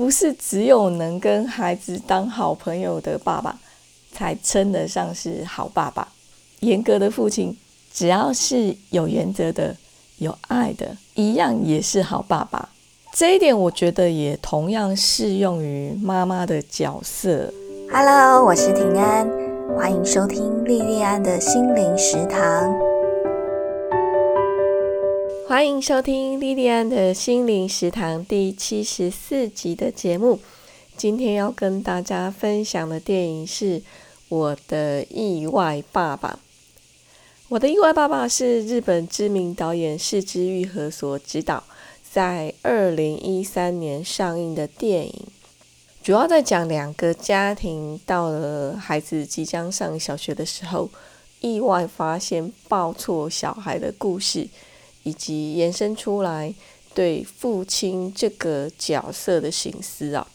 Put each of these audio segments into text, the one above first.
不是只有能跟孩子当好朋友的爸爸才称得上是好爸爸。严格的父亲，只要是有原则的、有爱的，一样也是好爸爸。这一点，我觉得也同样适用于妈妈的角色。Hello，我是平安，欢迎收听莉莉安的心灵食堂。欢迎收听莉莉安的心灵食堂第七十四集的节目。今天要跟大家分享的电影是《我的意外爸爸》。《我的意外爸爸》是日本知名导演市之愈和所执导，在二零一三年上映的电影。主要在讲两个家庭到了孩子即将上小学的时候，意外发现抱错小孩的故事，以及延伸出来对父亲这个角色的心思啊。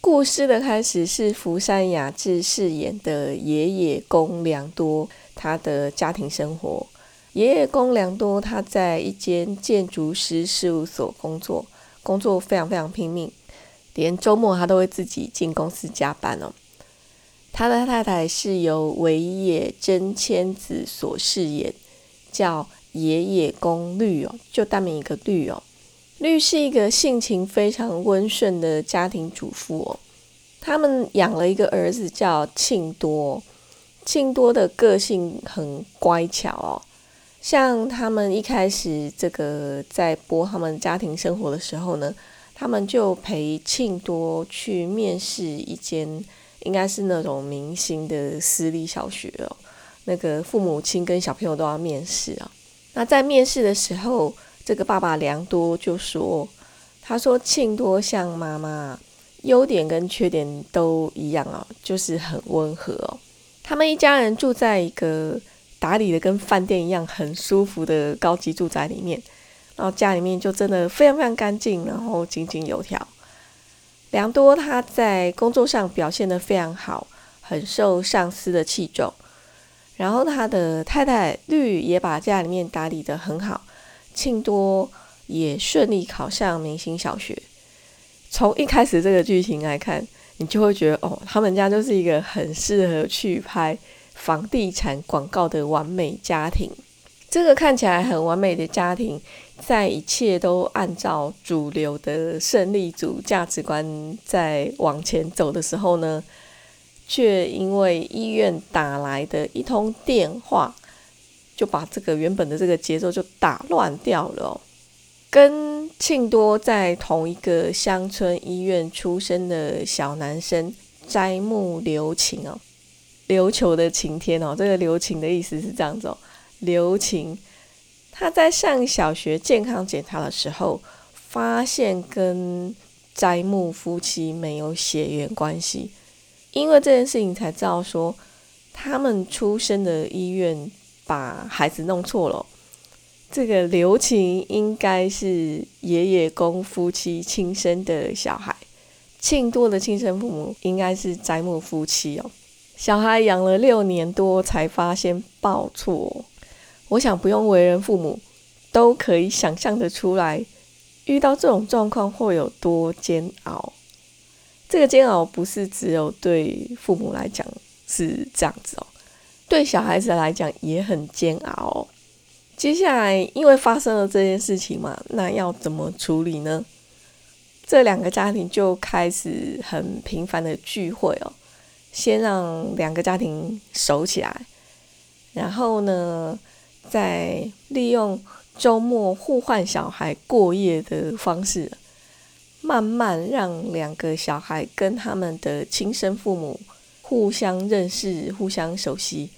故事的开始是福山雅治饰演的爷爷宫良多，他的家庭生活。爷爷宫良多他在一间建筑师事务所工作，工作非常非常拼命。连周末他都会自己进公司加班哦。他的太太是由尾野真千子所饰演，叫野野宫绿哦，就单名一个绿哦。绿是一个性情非常温顺的家庭主妇哦。他们养了一个儿子叫庆多，庆多的个性很乖巧哦。像他们一开始这个在播他们家庭生活的时候呢。他们就陪庆多去面试一间，应该是那种明星的私立小学哦。那个父母亲跟小朋友都要面试啊。那在面试的时候，这个爸爸良多就说：“他说庆多像妈妈，优点跟缺点都一样啊，就是很温和。他们一家人住在一个打理的跟饭店一样很舒服的高级住宅里面。”然后家里面就真的非常非常干净，然后井井有条。良多他在工作上表现得非常好，很受上司的器重。然后他的太太绿也把家里面打理得很好，庆多也顺利考上明星小学。从一开始这个剧情来看，你就会觉得哦，他们家就是一个很适合去拍房地产广告的完美家庭。这个看起来很完美的家庭。在一切都按照主流的胜利组价值观在往前走的时候呢，却因为医院打来的一通电话，就把这个原本的这个节奏就打乱掉了。跟庆多在同一个乡村医院出生的小男生斋木留情哦，琉球的晴天哦，这个留情的意思是这样子哦，留情。他在上小学健康检查的时候，发现跟斋木夫妻没有血缘关系，因为这件事情才知道说，他们出生的医院把孩子弄错了。这个刘晴应该是爷爷公夫妻亲生的小孩，庆多的亲生父母应该是斋木夫妻哦。小孩养了六年多才发现报错。我想不用为人父母，都可以想象得出来，遇到这种状况会有多煎熬。这个煎熬不是只有对父母来讲是这样子哦，对小孩子来讲也很煎熬。接下来因为发生了这件事情嘛，那要怎么处理呢？这两个家庭就开始很频繁的聚会哦，先让两个家庭熟起来，然后呢？再利用周末互换小孩过夜的方式，慢慢让两个小孩跟他们的亲生父母互相认识、互相熟悉。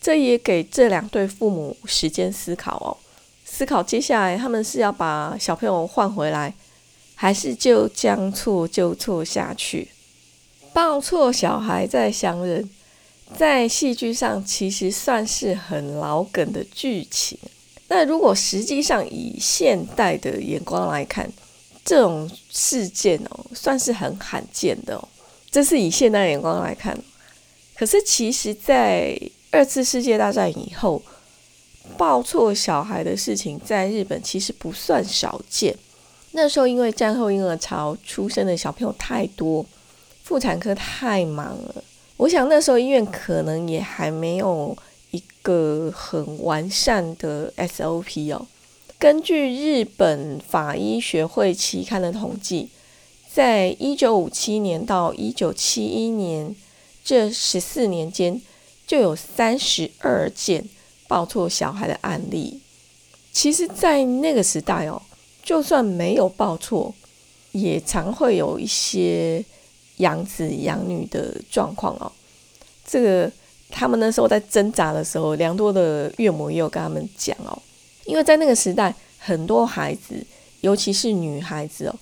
这也给这两对父母时间思考哦，思考接下来他们是要把小朋友换回来，还是就将错就错下去？抱错小孩再相认。在戏剧上其实算是很老梗的剧情。那如果实际上以现代的眼光来看，这种事件哦，算是很罕见的哦。这是以现代眼光来看。可是其实，在二次世界大战以后，抱错小孩的事情在日本其实不算少见。那时候因为战后婴儿潮出生的小朋友太多，妇产科太忙了。我想那时候医院可能也还没有一个很完善的 SOP 哦。根据日本法医学会期刊的统计，在一九五七年到一九七一年这十四年间，就有三十二件抱错小孩的案例。其实，在那个时代哦，就算没有抱错，也常会有一些养子养女的状况哦。这个他们那时候在挣扎的时候，良多的岳母也有跟他们讲哦，因为在那个时代，很多孩子，尤其是女孩子哦，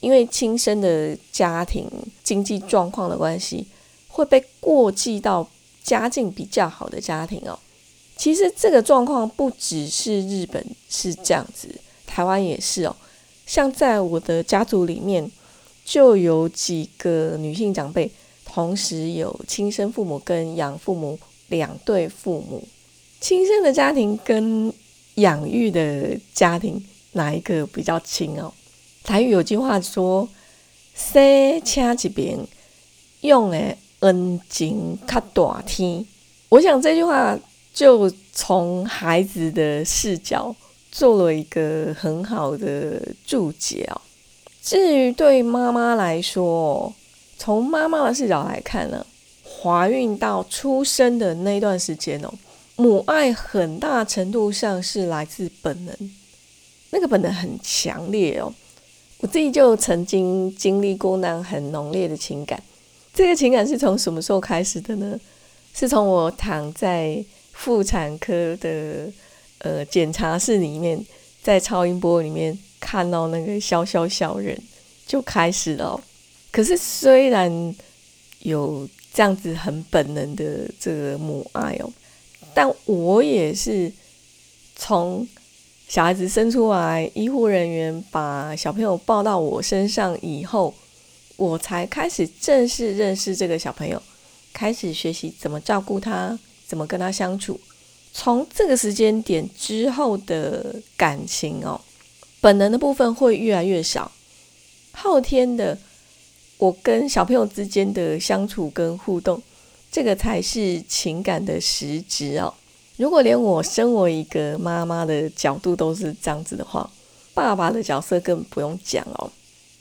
因为亲生的家庭经济状况的关系，会被过继到家境比较好的家庭哦。其实这个状况不只是日本是这样子，台湾也是哦。像在我的家族里面，就有几个女性长辈，同时有亲生父母跟养父母两对父母。亲生的家庭跟养育的家庭哪一个比较亲哦？台语有句话说：“生车一边用的恩情较大天。”我想这句话。就从孩子的视角做了一个很好的注解哦。至于对妈妈来说，从妈妈的视角来看呢，怀孕到出生的那段时间哦，母爱很大程度上是来自本能，那个本能很强烈哦。我自己就曾经经历过那很浓烈的情感。这个情感是从什么时候开始的呢？是从我躺在。妇产科的呃检查室里面，在超音波里面看到那个小小小人就开始了。可是虽然有这样子很本能的这个母爱哦，但我也是从小孩子生出来，医护人员把小朋友抱到我身上以后，我才开始正式认识这个小朋友，开始学习怎么照顾他。怎么跟他相处？从这个时间点之后的感情哦，本能的部分会越来越少，后天的我跟小朋友之间的相处跟互动，这个才是情感的实质哦。如果连我身为一个妈妈的角度都是这样子的话，爸爸的角色更不用讲哦。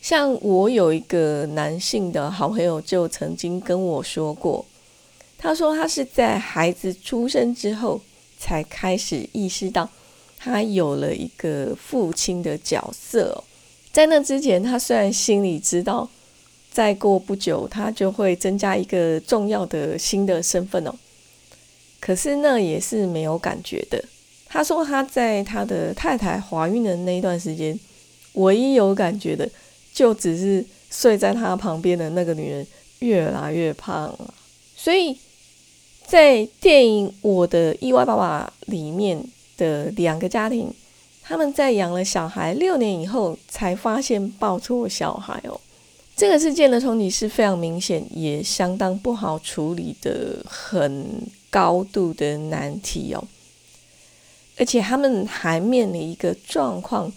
像我有一个男性的好朋友，就曾经跟我说过。他说，他是在孩子出生之后才开始意识到，他有了一个父亲的角色哦。在那之前，他虽然心里知道，再过不久他就会增加一个重要的新的身份哦，可是那也是没有感觉的。他说，他在他的太太怀孕的那一段时间，唯一有感觉的，就只是睡在他旁边的那个女人越来越胖，所以。在电影《我的意外爸爸》里面的两个家庭，他们在养了小孩六年以后，才发现抱错小孩哦。这个事件的冲击是非常明显，也相当不好处理的很高度的难题哦。而且他们还面临一个状况，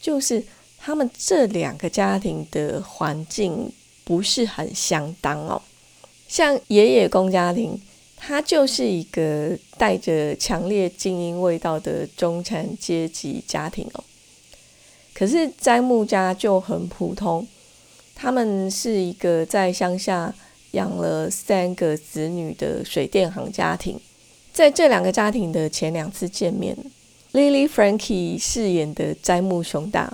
就是他们这两个家庭的环境不是很相当哦。像爷爷公家庭。他就是一个带着强烈精英味道的中产阶级家庭哦。可是斋木家就很普通，他们是一个在乡下养了三个子女的水电行家庭。在这两个家庭的前两次见面，Lily Frankie 饰演的斋木雄大，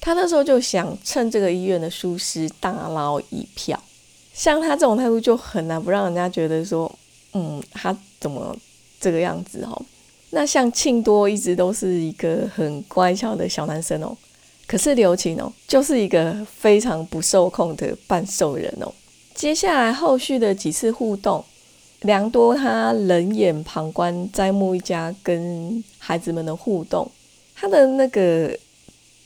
他那时候就想趁这个医院的疏失大捞一票。像他这种态度，就很难不让人家觉得说。嗯，他怎么这个样子哦？那像庆多一直都是一个很乖巧的小男生哦，可是刘琴哦，就是一个非常不受控的半兽人哦。接下来后续的几次互动，良多他冷眼旁观斋木一家跟孩子们的互动，他的那个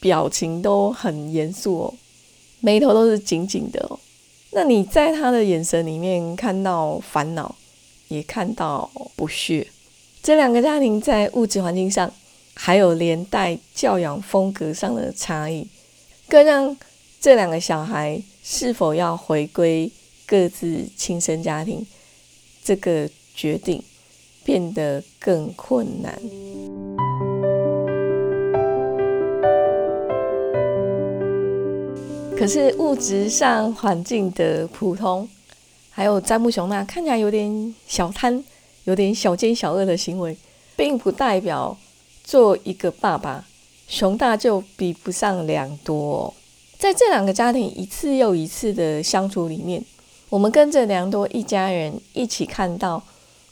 表情都很严肃哦，眉头都是紧紧的哦。那你在他的眼神里面看到烦恼？也看到不屑，这两个家庭在物质环境上，还有连带教养风格上的差异，更让这两个小孩是否要回归各自亲生家庭这个决定变得更困难。可是物质上环境的普通，还有詹姆熊那看起来有点小贪、有点小奸小恶的行为，并不代表做一个爸爸，熊大就比不上良多。在这两个家庭一次又一次的相处里面，我们跟着良多一家人一起看到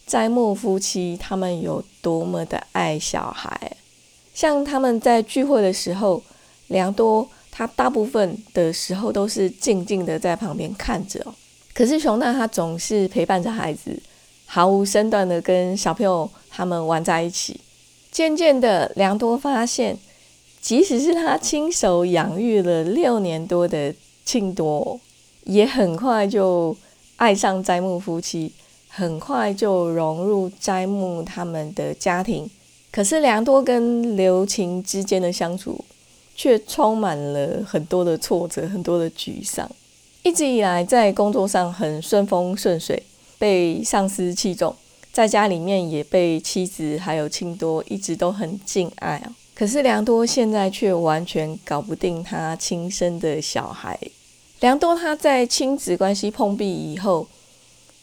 斋木夫妻他们有多么的爱小孩。像他们在聚会的时候，良多。他大部分的时候都是静静的在旁边看着，可是熊大他总是陪伴着孩子，毫无身段的跟小朋友他们玩在一起。渐渐的，良多发现，即使是他亲手养育了六年多的庆多，也很快就爱上斋木夫妻，很快就融入斋木他们的家庭。可是良多跟刘晴之间的相处。却充满了很多的挫折，很多的沮丧。一直以来在工作上很顺风顺水，被上司器重，在家里面也被妻子还有亲多一直都很敬爱啊。可是良多现在却完全搞不定他亲生的小孩。良多他在亲子关系碰壁以后，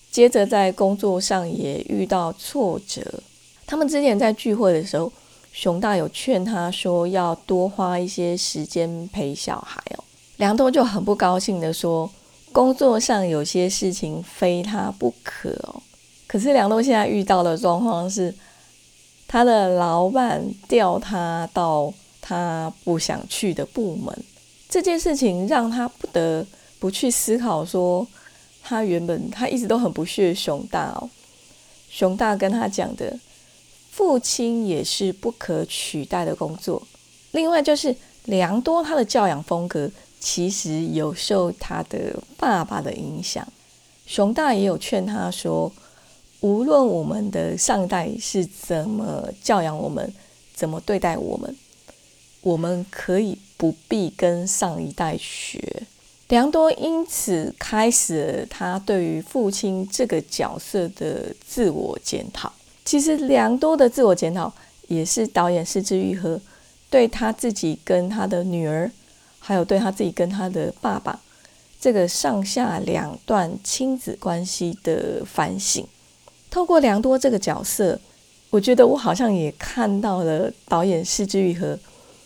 接着在工作上也遇到挫折。他们之前在聚会的时候。熊大有劝他说要多花一些时间陪小孩哦，良多就很不高兴的说，工作上有些事情非他不可哦。可是梁多现在遇到的状况是，他的老板调他到他不想去的部门，这件事情让他不得不去思考说，他原本他一直都很不屑熊大哦，熊大跟他讲的。父亲也是不可取代的工作。另外就是良多，他的教养风格其实有受他的爸爸的影响。熊大也有劝他说，无论我们的上一代是怎么教养我们，怎么对待我们，我们可以不必跟上一代学。良多因此开始了他对于父亲这个角色的自我检讨。其实良多的自我检讨，也是导演失之愈合对他自己跟他的女儿，还有对他自己跟他的爸爸这个上下两段亲子关系的反省。透过良多这个角色，我觉得我好像也看到了导演失之愈合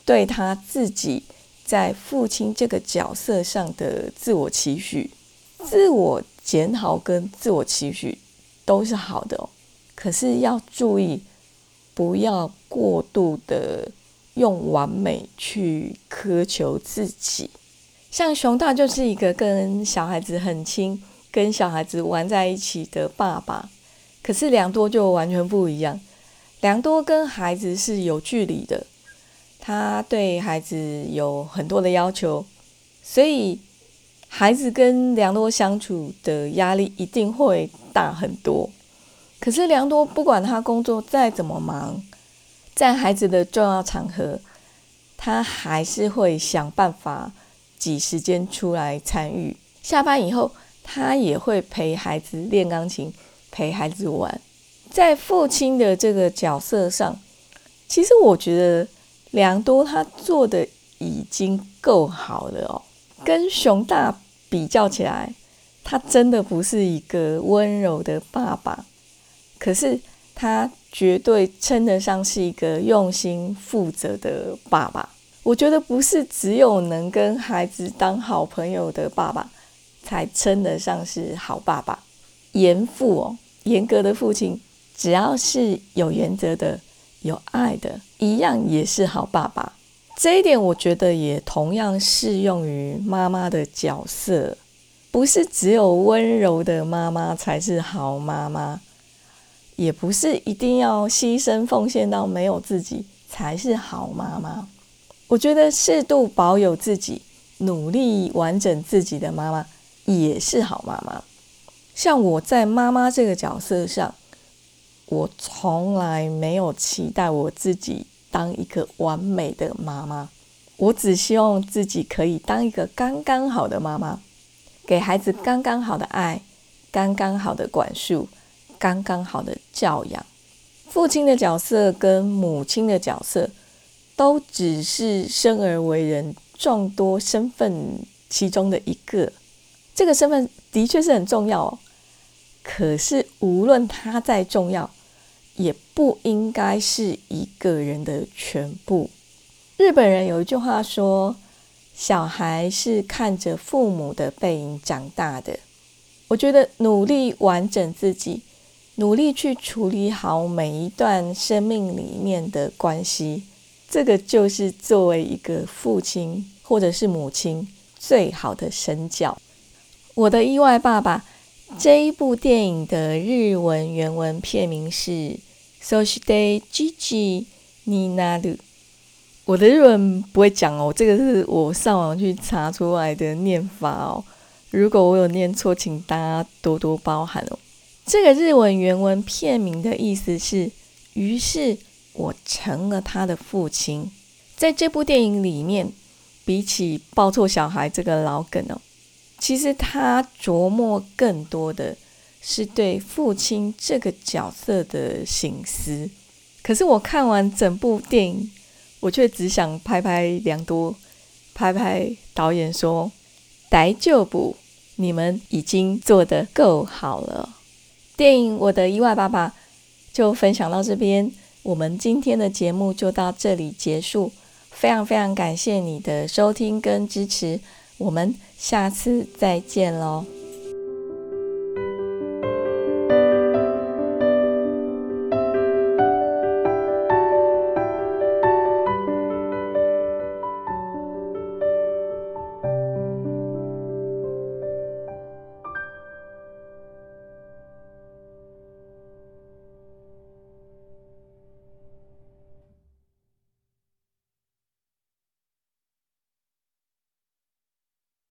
对他自己在父亲这个角色上的自我期许。自我检讨跟自我期许都是好的。可是要注意，不要过度的用完美去苛求自己。像熊大就是一个跟小孩子很亲、跟小孩子玩在一起的爸爸，可是良多就完全不一样。良多跟孩子是有距离的，他对孩子有很多的要求，所以孩子跟良多相处的压力一定会大很多。可是良多不管他工作再怎么忙，在孩子的重要场合，他还是会想办法挤时间出来参与。下班以后，他也会陪孩子练钢琴，陪孩子玩。在父亲的这个角色上，其实我觉得良多他做的已经够好了哦。跟熊大比较起来，他真的不是一个温柔的爸爸。可是他绝对称得上是一个用心负责的爸爸。我觉得不是只有能跟孩子当好朋友的爸爸，才称得上是好爸爸。严父哦，严格的父亲，只要是有原则的、有爱的，一样也是好爸爸。这一点我觉得也同样适用于妈妈的角色，不是只有温柔的妈妈才是好妈妈。也不是一定要牺牲奉献到没有自己才是好妈妈。我觉得适度保有自己、努力完整自己的妈妈也是好妈妈。像我在妈妈这个角色上，我从来没有期待我自己当一个完美的妈妈。我只希望自己可以当一个刚刚好的妈妈，给孩子刚刚好的爱，刚刚好的管束，刚刚好的教养。父亲的角色跟母亲的角色，都只是生而为人众多身份其中的一个。这个身份的确是很重要哦，可是无论它再重要，也不应该是一个人的全部。日本人有一句话说：“小孩是看着父母的背影长大的。”我觉得努力完整自己，努力去处理好每一段生命里面的关系，这个就是作为一个父亲或者是母亲最好的身教。我的意外爸爸这一部电影的日文原文片名是《Soshite Gigi Ninaru》。我的日文不会讲哦，这个是我上网去查出来的念法哦。如果我有念错，请大家多多包涵哦。这个日文原文片名的意思是：于是我成了他的父亲。在这部电影里面，比起抱错小孩这个老梗哦，其实他琢磨更多的是对父亲这个角色的醒思。可是我看完整部电影。我却只想拍拍良多，拍拍导演说：“逮就补，你们已经做得够好了。”电影《我的意外爸爸》就分享到这边，我们今天的节目就到这里结束。非常非常感谢你的收听跟支持，我们下次再见喽。